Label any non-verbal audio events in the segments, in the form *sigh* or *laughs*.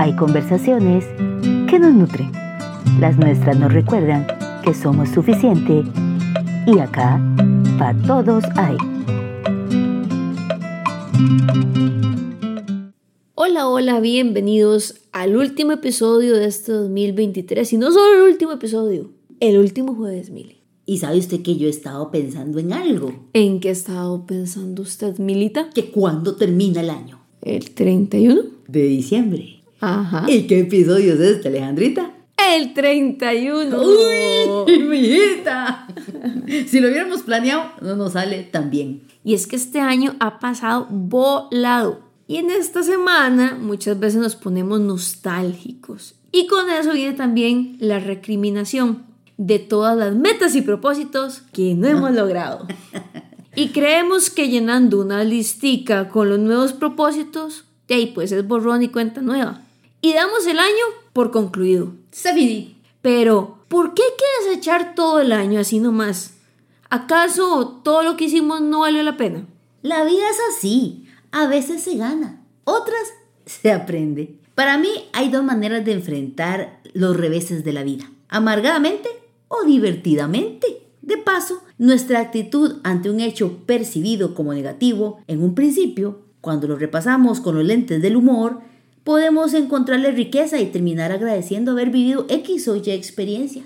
hay conversaciones que nos nutren. Las nuestras nos recuerdan que somos suficiente y acá, para todos hay. Hola, hola, bienvenidos al último episodio de este 2023. Y no solo el último episodio, el último jueves, Mili. Y sabe usted que yo he estado pensando en algo. ¿En qué ha estado pensando usted, Milita? Que cuando termina el año. ¿El 31? De diciembre. Ajá. ¿Y qué episodio es este, Alejandrita? El 31. ¡Uy, *laughs* mi hijita! si lo hubiéramos planeado, no nos sale tan bien. Y es que este año ha pasado volado. Y en esta semana muchas veces nos ponemos nostálgicos. Y con eso viene también la recriminación de todas las metas y propósitos que no hemos logrado. *laughs* Y creemos que llenando una listica con los nuevos propósitos, de ahí pues es borrón y cuenta nueva. Y damos el año por concluido. Sabidi. Pero, ¿por qué hay que desechar todo el año así nomás? ¿Acaso todo lo que hicimos no valió la pena? La vida es así. A veces se gana, otras se aprende. Para mí hay dos maneras de enfrentar los reveses de la vida. Amargadamente o divertidamente. De paso, nuestra actitud ante un hecho percibido como negativo en un principio, cuando lo repasamos con los lentes del humor, podemos encontrarle riqueza y terminar agradeciendo haber vivido X o Y experiencia.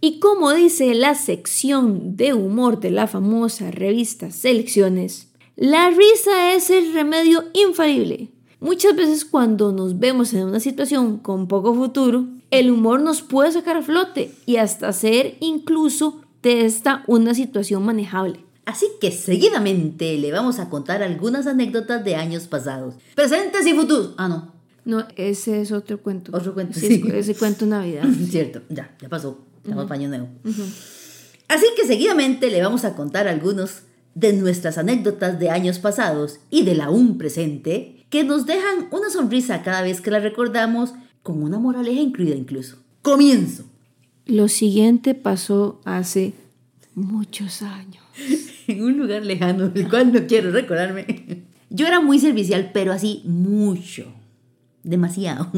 Y como dice la sección de humor de la famosa revista Selecciones, la risa es el remedio infalible. Muchas veces cuando nos vemos en una situación con poco futuro, el humor nos puede sacar a flote y hasta hacer incluso de esta una situación manejable. Así que seguidamente le vamos a contar algunas anécdotas de años pasados, presentes y futuros. Ah, no. No, ese es otro cuento. Otro cuento, sí. sí. Ese cuento Navidad. *laughs* Cierto, ya, ya pasó. Estamos paño nuevo. Así que seguidamente le vamos a contar algunos de nuestras anécdotas de años pasados y del aún presente que nos dejan una sonrisa cada vez que la recordamos con una moraleja incluida incluso. Comienzo. Lo siguiente pasó hace muchos años. *laughs* en un lugar lejano del cual no quiero recordarme. Yo era muy servicial, pero así mucho. Demasiado.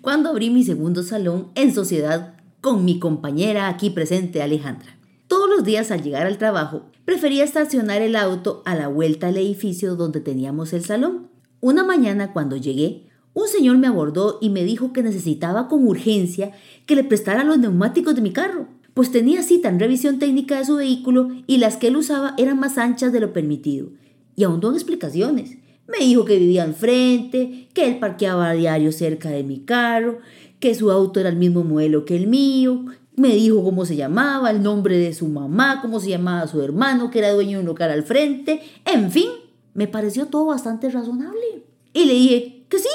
Cuando abrí mi segundo salón en sociedad con mi compañera aquí presente Alejandra. Todos los días al llegar al trabajo, prefería estacionar el auto a la vuelta al edificio donde teníamos el salón. Una mañana cuando llegué, un señor me abordó y me dijo que necesitaba con urgencia que le prestara los neumáticos de mi carro, pues tenía cita en revisión técnica de su vehículo y las que él usaba eran más anchas de lo permitido. Y ahondó en explicaciones. Me dijo que vivía enfrente, que él parqueaba a diario cerca de mi carro, que su auto era el mismo modelo que el mío. Me dijo cómo se llamaba, el nombre de su mamá, cómo se llamaba su hermano, que era dueño de un local al frente. En fin, me pareció todo bastante razonable. Y le dije que sí,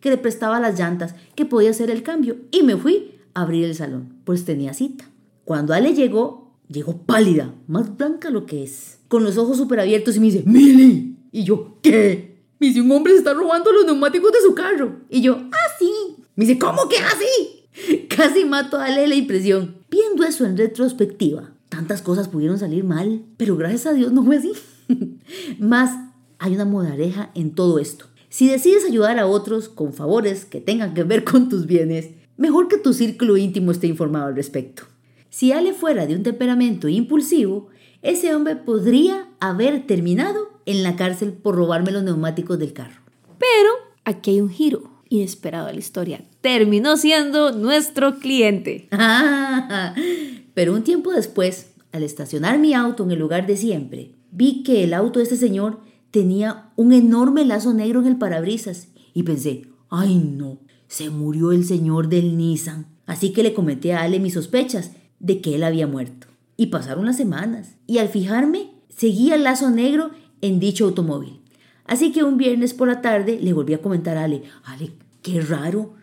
que le prestaba las llantas, que podía hacer el cambio. Y me fui a abrir el salón, pues tenía cita. Cuando Ale llegó, llegó pálida, más blanca lo que es, con los ojos súper abiertos y me dice, Mili. Y yo, ¿qué? Me dice, un hombre se está robando los neumáticos de su carro. Y yo, ah, sí. Me dice, ¿cómo que así? *laughs* Casi mato a Ale la impresión. Viendo eso en retrospectiva, tantas cosas pudieron salir mal, pero gracias a Dios no fue así. *laughs* Más, hay una moraleja en todo esto. Si decides ayudar a otros con favores que tengan que ver con tus bienes, mejor que tu círculo íntimo esté informado al respecto. Si Ale fuera de un temperamento impulsivo, ese hombre podría haber terminado en la cárcel por robarme los neumáticos del carro. Pero aquí hay un giro inesperado a la historia. Terminó siendo nuestro cliente. Ah, *laughs* pero un tiempo después, al estacionar mi auto en el lugar de siempre, vi que el auto de este señor tenía un enorme lazo negro en el parabrisas y pensé, ay no, se murió el señor del Nissan. Así que le comenté a Ale mis sospechas de que él había muerto. Y pasaron las semanas, y al fijarme, seguía el lazo negro en dicho automóvil. Así que un viernes por la tarde le volví a comentar a Ale, Ale, qué raro,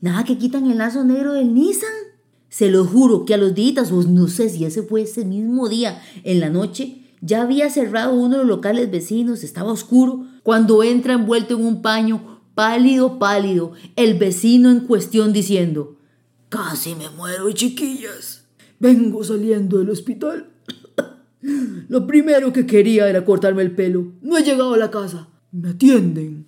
nada que quitan el lazo negro del Nissan. Se lo juro que a los días, o no sé si ese fue ese mismo día, en la noche, ya había cerrado uno de los locales vecinos, estaba oscuro, cuando entra envuelto en un paño, pálido, pálido, el vecino en cuestión diciendo, Casi me muero, chiquillas. Vengo saliendo del hospital. Lo primero que quería era cortarme el pelo. No he llegado a la casa. Me atienden.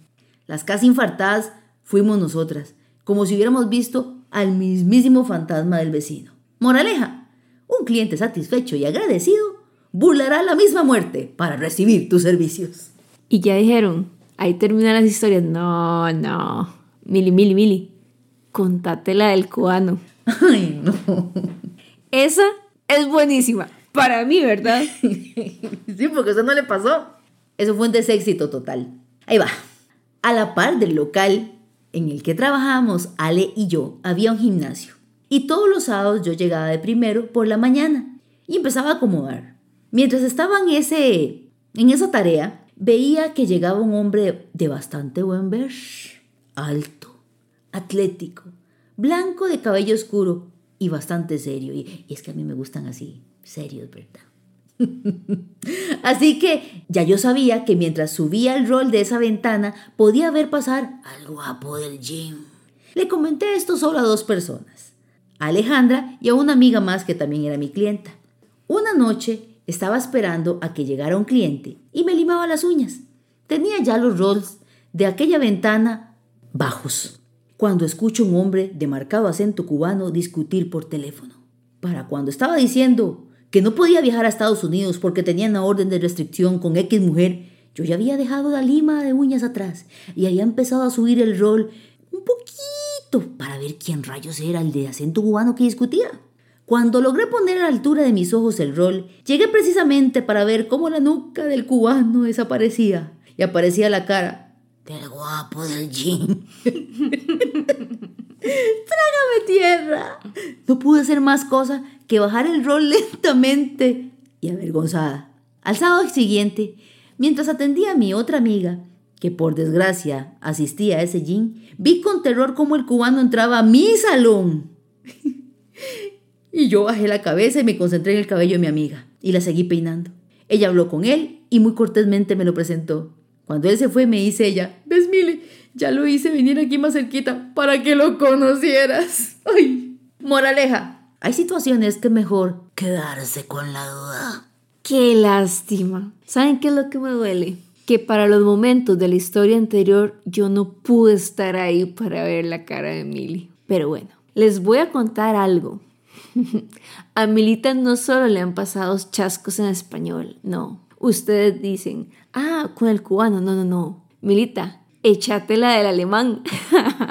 Las casi infartadas fuimos nosotras, como si hubiéramos visto al mismísimo fantasma del vecino. Moraleja, un cliente satisfecho y agradecido burlará la misma muerte para recibir tus servicios. Y ya dijeron, ahí terminan las historias. No, no. Mili, mili, mili. Contate la del cubano. *laughs* Ay, no. Esa es buenísima. Para mí, ¿verdad? *laughs* Sí, porque eso no le pasó. Eso fue un deséxito total. Ahí va. A la par del local en el que trabajábamos, Ale y yo, había un gimnasio. Y todos los sábados yo llegaba de primero por la mañana y empezaba a acomodar. Mientras estaba en, ese, en esa tarea, veía que llegaba un hombre de bastante buen ver, alto, atlético, blanco de cabello oscuro y bastante serio. Y, es que a mí me gustan así, serios, ¿verdad? *laughs* Así que ya yo sabía que mientras subía el rol de esa ventana podía ver pasar al guapo del gym. Le comenté esto solo a dos personas, a Alejandra y a una amiga más que también era mi clienta. Una noche estaba esperando a que llegara un cliente y me limaba las uñas. Tenía ya los rolls de aquella ventana bajos, cuando escucho un hombre de marcado acento cubano discutir por teléfono. Para cuando estaba diciendo que no podía viajar a Estados Unidos porque tenía una orden de restricción con X mujer, yo ya había dejado la lima de uñas atrás y había empezado a subir el rol un poquito para ver quién rayos era el de acento cubano que discutía. Cuando logré poner a la altura de mis ojos el rol, llegué precisamente para ver cómo la nuca del cubano desaparecía y aparecía la cara del guapo del jean. *laughs* ¡Trágame tierra! No pude hacer más cosa que bajar el rol *laughs* lentamente y avergonzada. Al sábado siguiente, mientras atendía a mi otra amiga, que por desgracia asistía a ese jean, vi con terror cómo el cubano entraba a mi salón. *laughs* y yo bajé la cabeza y me concentré en el cabello de mi amiga y la seguí peinando. Ella habló con él y muy cortésmente me lo presentó. Cuando él se fue, me dice ella, ¿ves, Mile? Ya lo hice venir aquí más cerquita para que lo conocieras. *laughs* Ay, moraleja. Hay situaciones que es mejor quedarse con la duda. Qué lástima. ¿Saben qué es lo que me duele? Que para los momentos de la historia anterior yo no pude estar ahí para ver la cara de Mili. Pero bueno, les voy a contar algo. *laughs* a Milita no solo le han pasado chascos en español, no. Ustedes dicen, ah, con el cubano, no, no, no. Milita, échate la del alemán.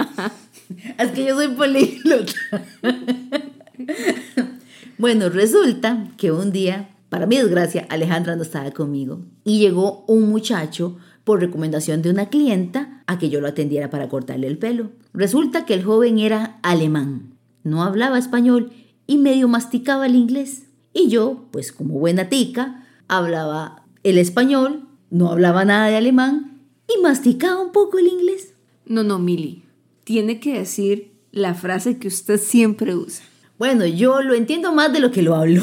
*laughs* es que yo soy políglota. *laughs* bueno, resulta que un día, para mi desgracia, Alejandra no estaba conmigo y llegó un muchacho por recomendación de una clienta a que yo lo atendiera para cortarle el pelo. Resulta que el joven era alemán, no hablaba español y medio masticaba el inglés. Y yo, pues como buena tica, hablaba el español, no hablaba nada de alemán y masticaba un poco el inglés. No, no, Mili, tiene que decir la frase que usted siempre usa. Bueno, yo lo entiendo más de lo que lo hablo.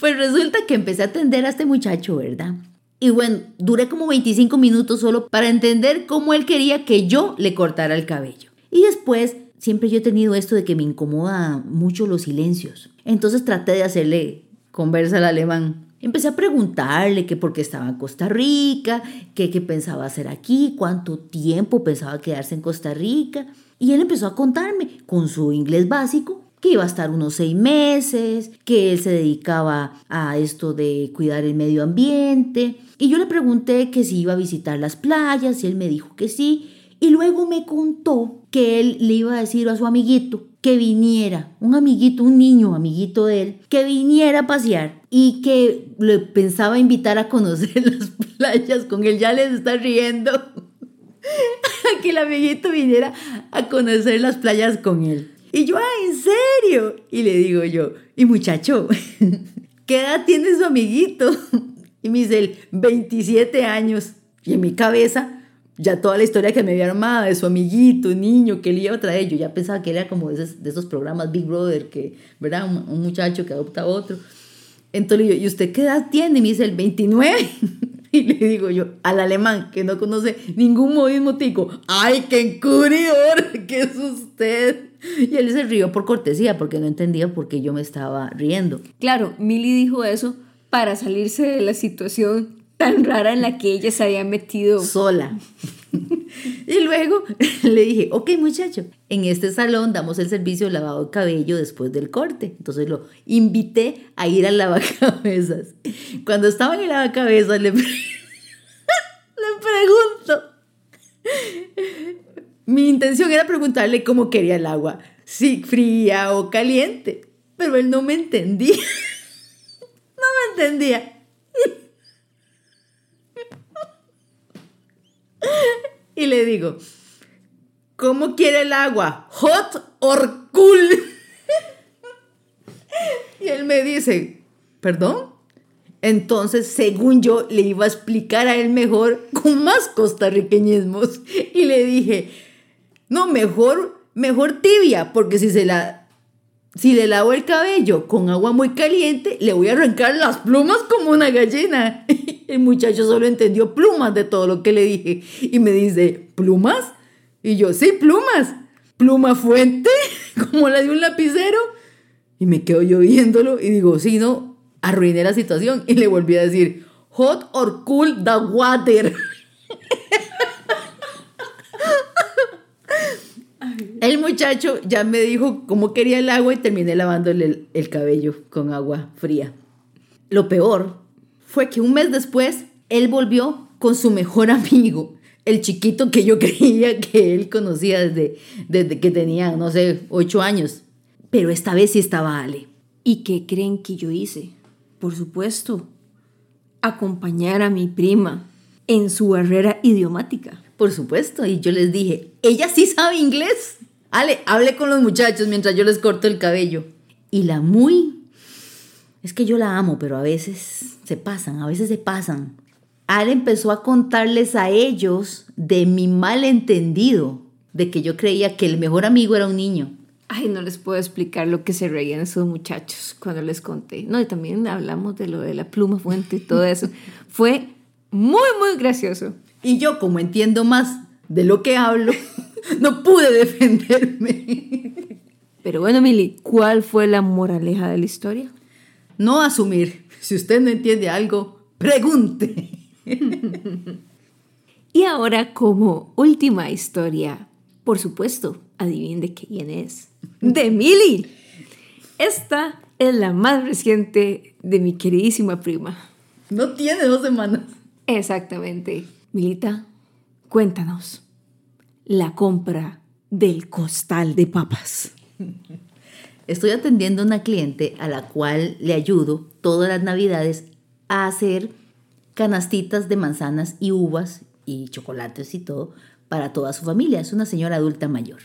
pues resulta que empecé a atender a este muchacho, ¿verdad? Y bueno, duré como 25 minutos solo para entender cómo él quería que yo le cortara el cabello. Y después, siempre yo he tenido esto de que me incomoda mucho los silencios. Entonces traté de hacerle conversa al alemán. Empecé a preguntarle que por qué estaba en Costa Rica, que pensaba hacer aquí, cuánto tiempo pensaba quedarse en Costa Rica. Y él empezó a contarme con su inglés básico que iba a estar unos seis meses, que él se dedicaba a esto de cuidar el medio ambiente. Y yo le pregunté que si iba a visitar las playas y él me dijo que sí. Y luego me contó que él le iba a decir a su amiguito que viniera, un amiguito, un niño amiguito de él, que viniera a pasear y que le pensaba invitar a conocer *laughs* las playas con él. Ya les está riendo. *laughs* que el amiguito viniera a conocer las playas con él. Y yo, ah, ¿en serio? Y le digo yo, y muchacho, *laughs* ¿qué edad tiene su amiguito? Y me dice él, 27 años. Y en mi cabeza, ya toda la historia que me había armado de su amiguito, niño, que él iba a traer, yo ya pensaba que era como de esos, de esos programas Big Brother, que, ¿verdad? Un, muchacho que adopta a otro. Entonces le digo, ¿y usted qué edad tiene? Y me dice, el 29. *laughs* Y le digo yo al alemán que no conoce ningún modismo tico, ¡ay, qué encubridor que es usted! Y él se rió por cortesía porque no entendía por qué yo me estaba riendo. Claro, Milly dijo eso para salirse de la situación tan rara en la que ella se había metido. Sola. *laughs* Y luego *laughs* le dije, ok muchacho, en este salón damos el servicio de lavado de cabello después del corte. Entonces lo invité a ir al lavacabezas. Cuando estaba en el lavacabezas le, *laughs* le pregunto, mi intención era preguntarle cómo quería el agua, si fría o caliente, pero él no me entendía. No me entendía. Y le digo, ¿cómo quiere el agua? ¿Hot or cool? *laughs* Y él me dice, ¿perdón? Entonces, según yo, le iba a explicar a él mejor con más costarriqueñismos. Y le dije, no, mejor, mejor tibia, porque si se la, si le lavo el cabello con agua muy caliente, le voy a arrancar las plumas como una gallina. *laughs* El muchacho solo entendió plumas de todo lo que le dije. Y me dice, ¿plumas? Y yo, sí, plumas. ¿Pluma fuente? *laughs* Como la de un lapicero. Y me quedo yo viéndolo y digo, sí, no, arruiné la situación. Y le volví a decir, hot or cool the water. *laughs* El muchacho ya me dijo cómo quería el agua y terminé lavándole el, el, cabello con agua fría. Lo peor fue que un mes después él volvió con su mejor *laughs* amigo, el chiquito que yo *laughs* creía que él conocía desde, desde que tenía, no sé, ocho años. Pero esta vez sí estaba Ale. ¿Y qué creen que yo hice? Por supuesto, acompañar a mi prima en su barrera idiomática. Por supuesto, y yo les dije, ella sí sabe inglés. Ale, hable con los muchachos mientras yo les corto el cabello. Y la muy... Es que yo la amo, pero a veces se pasan, a veces se pasan. Ale empezó a contarles a ellos de mi malentendido, de que yo creía que el mejor amigo era un niño. Ay, no les puedo explicar lo que se reían esos muchachos cuando les conté. No, y también hablamos de lo de la pluma fuente y todo eso. *laughs* Fue muy, muy gracioso. Y yo, como entiendo más de lo que hablo, *laughs* no pude defenderme. Pero bueno, Mili, ¿cuál fue la moraleja de la historia? No asumir. Si usted no entiende algo, pregunte. y ahora, como última historia, por supuesto, adivinen de quién es. De Mili. Esta es la más reciente de mi queridísima prima. No tiene dos semanas. Exactamente. Milita, cuéntanos la compra del costal de papas. Estoy atendiendo a una cliente a la cual le ayudo todas las navidades a hacer canastitas de manzanas y uvas y chocolates y todo para toda su familia. Es una señora adulta mayor.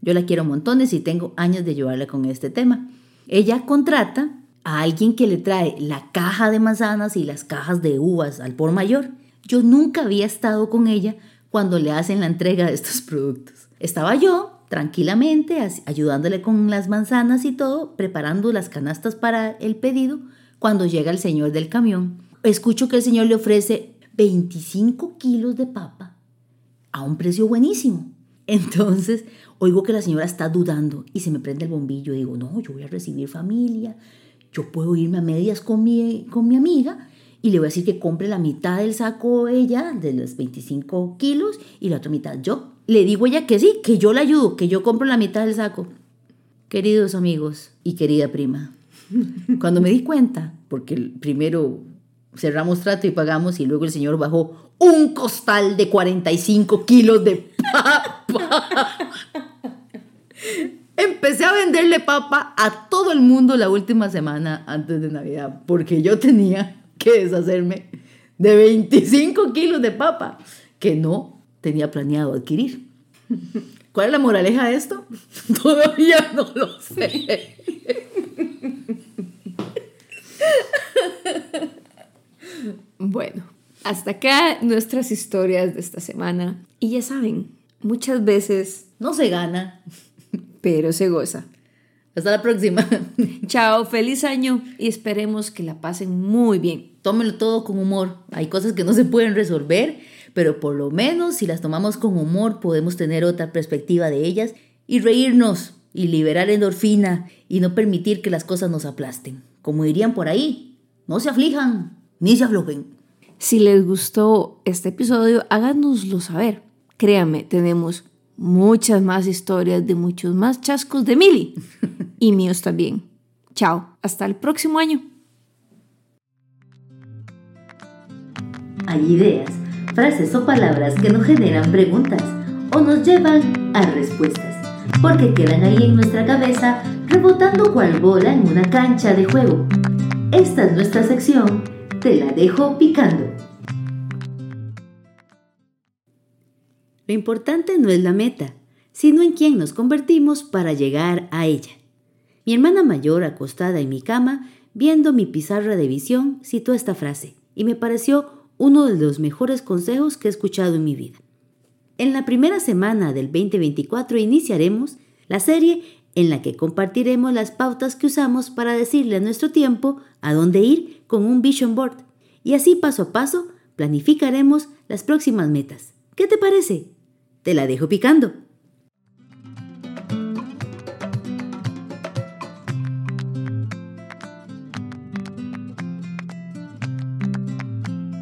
Yo la quiero montones y tengo años de ayudarle con este tema. Ella contrata a alguien que le trae la caja de manzanas y las cajas de uvas al por mayor. Yo nunca había estado con ella cuando le hacen la entrega de estos productos. Estaba yo tranquilamente ayudándole con las manzanas y todo, preparando las canastas para el pedido, cuando llega el señor del camión. Escucho que el señor le ofrece 25 kilos de papa a un precio buenísimo. *laughs* Entonces, oigo que la señora está dudando y se me prende el bombillo. Digo, no, yo voy a recibir familia, yo puedo irme a medias con mi, con mi amiga y le voy a decir que compre la mitad del saco ella, de los 25 kilos, y la otra mitad yo. Le digo ella que sí, que yo la ayudo, que yo compro la mitad del saco. Queridos amigos y querida prima, cuando me di cuenta, porque primero cerramos trato y pagamos y luego el señor bajó un costal de 45 kilos de papa. Empecé a venderle papa a todo el mundo la última semana antes de Navidad, porque yo tenía que deshacerme de 25 kilos de papa que no tenía planeado adquirir. ¿Cuál es la moraleja de esto? *laughs* Todavía no lo sé. Bueno, hasta acá nuestras historias de esta semana. Y ya saben, muchas veces no se gana, pero se goza. Hasta la próxima. Chao, feliz año y esperemos que la pasen muy bien. Tómenlo todo con humor. Hay cosas que no se pueden resolver, pero por lo menos si las tomamos con humor podemos tener otra perspectiva de ellas y reírnos y liberar endorfina y no permitir que las cosas nos aplasten. Como dirían por ahí, no se aflijan ni se aflojen. Si les gustó este episodio, háganoslo saber Créame, tenemos muchas más historias de muchos más chascos de Mili *laughs* y míos también. Chao, hasta el próximo año. Hay ideas, frases o palabras que nos generan preguntas o nos llevan a respuestas, porque quedan ahí en nuestra cabeza rebotando cual bola en una cancha de juego. Esta es nuestra sección, te la dejo picando. Lo importante no es la meta, sino en quién nos convertimos para llegar a ella. Mi hermana mayor, acostada en mi cama, viendo mi pizarra de visión, citó esta frase y me pareció uno de los mejores consejos que he escuchado en mi vida. En la primera semana del 2024 iniciaremos la serie en la que compartiremos las pautas que usamos para decirle a nuestro tiempo a dónde ir con un vision board. Y así paso a paso planificaremos las próximas metas. ¿Qué te parece? Te la dejo picando.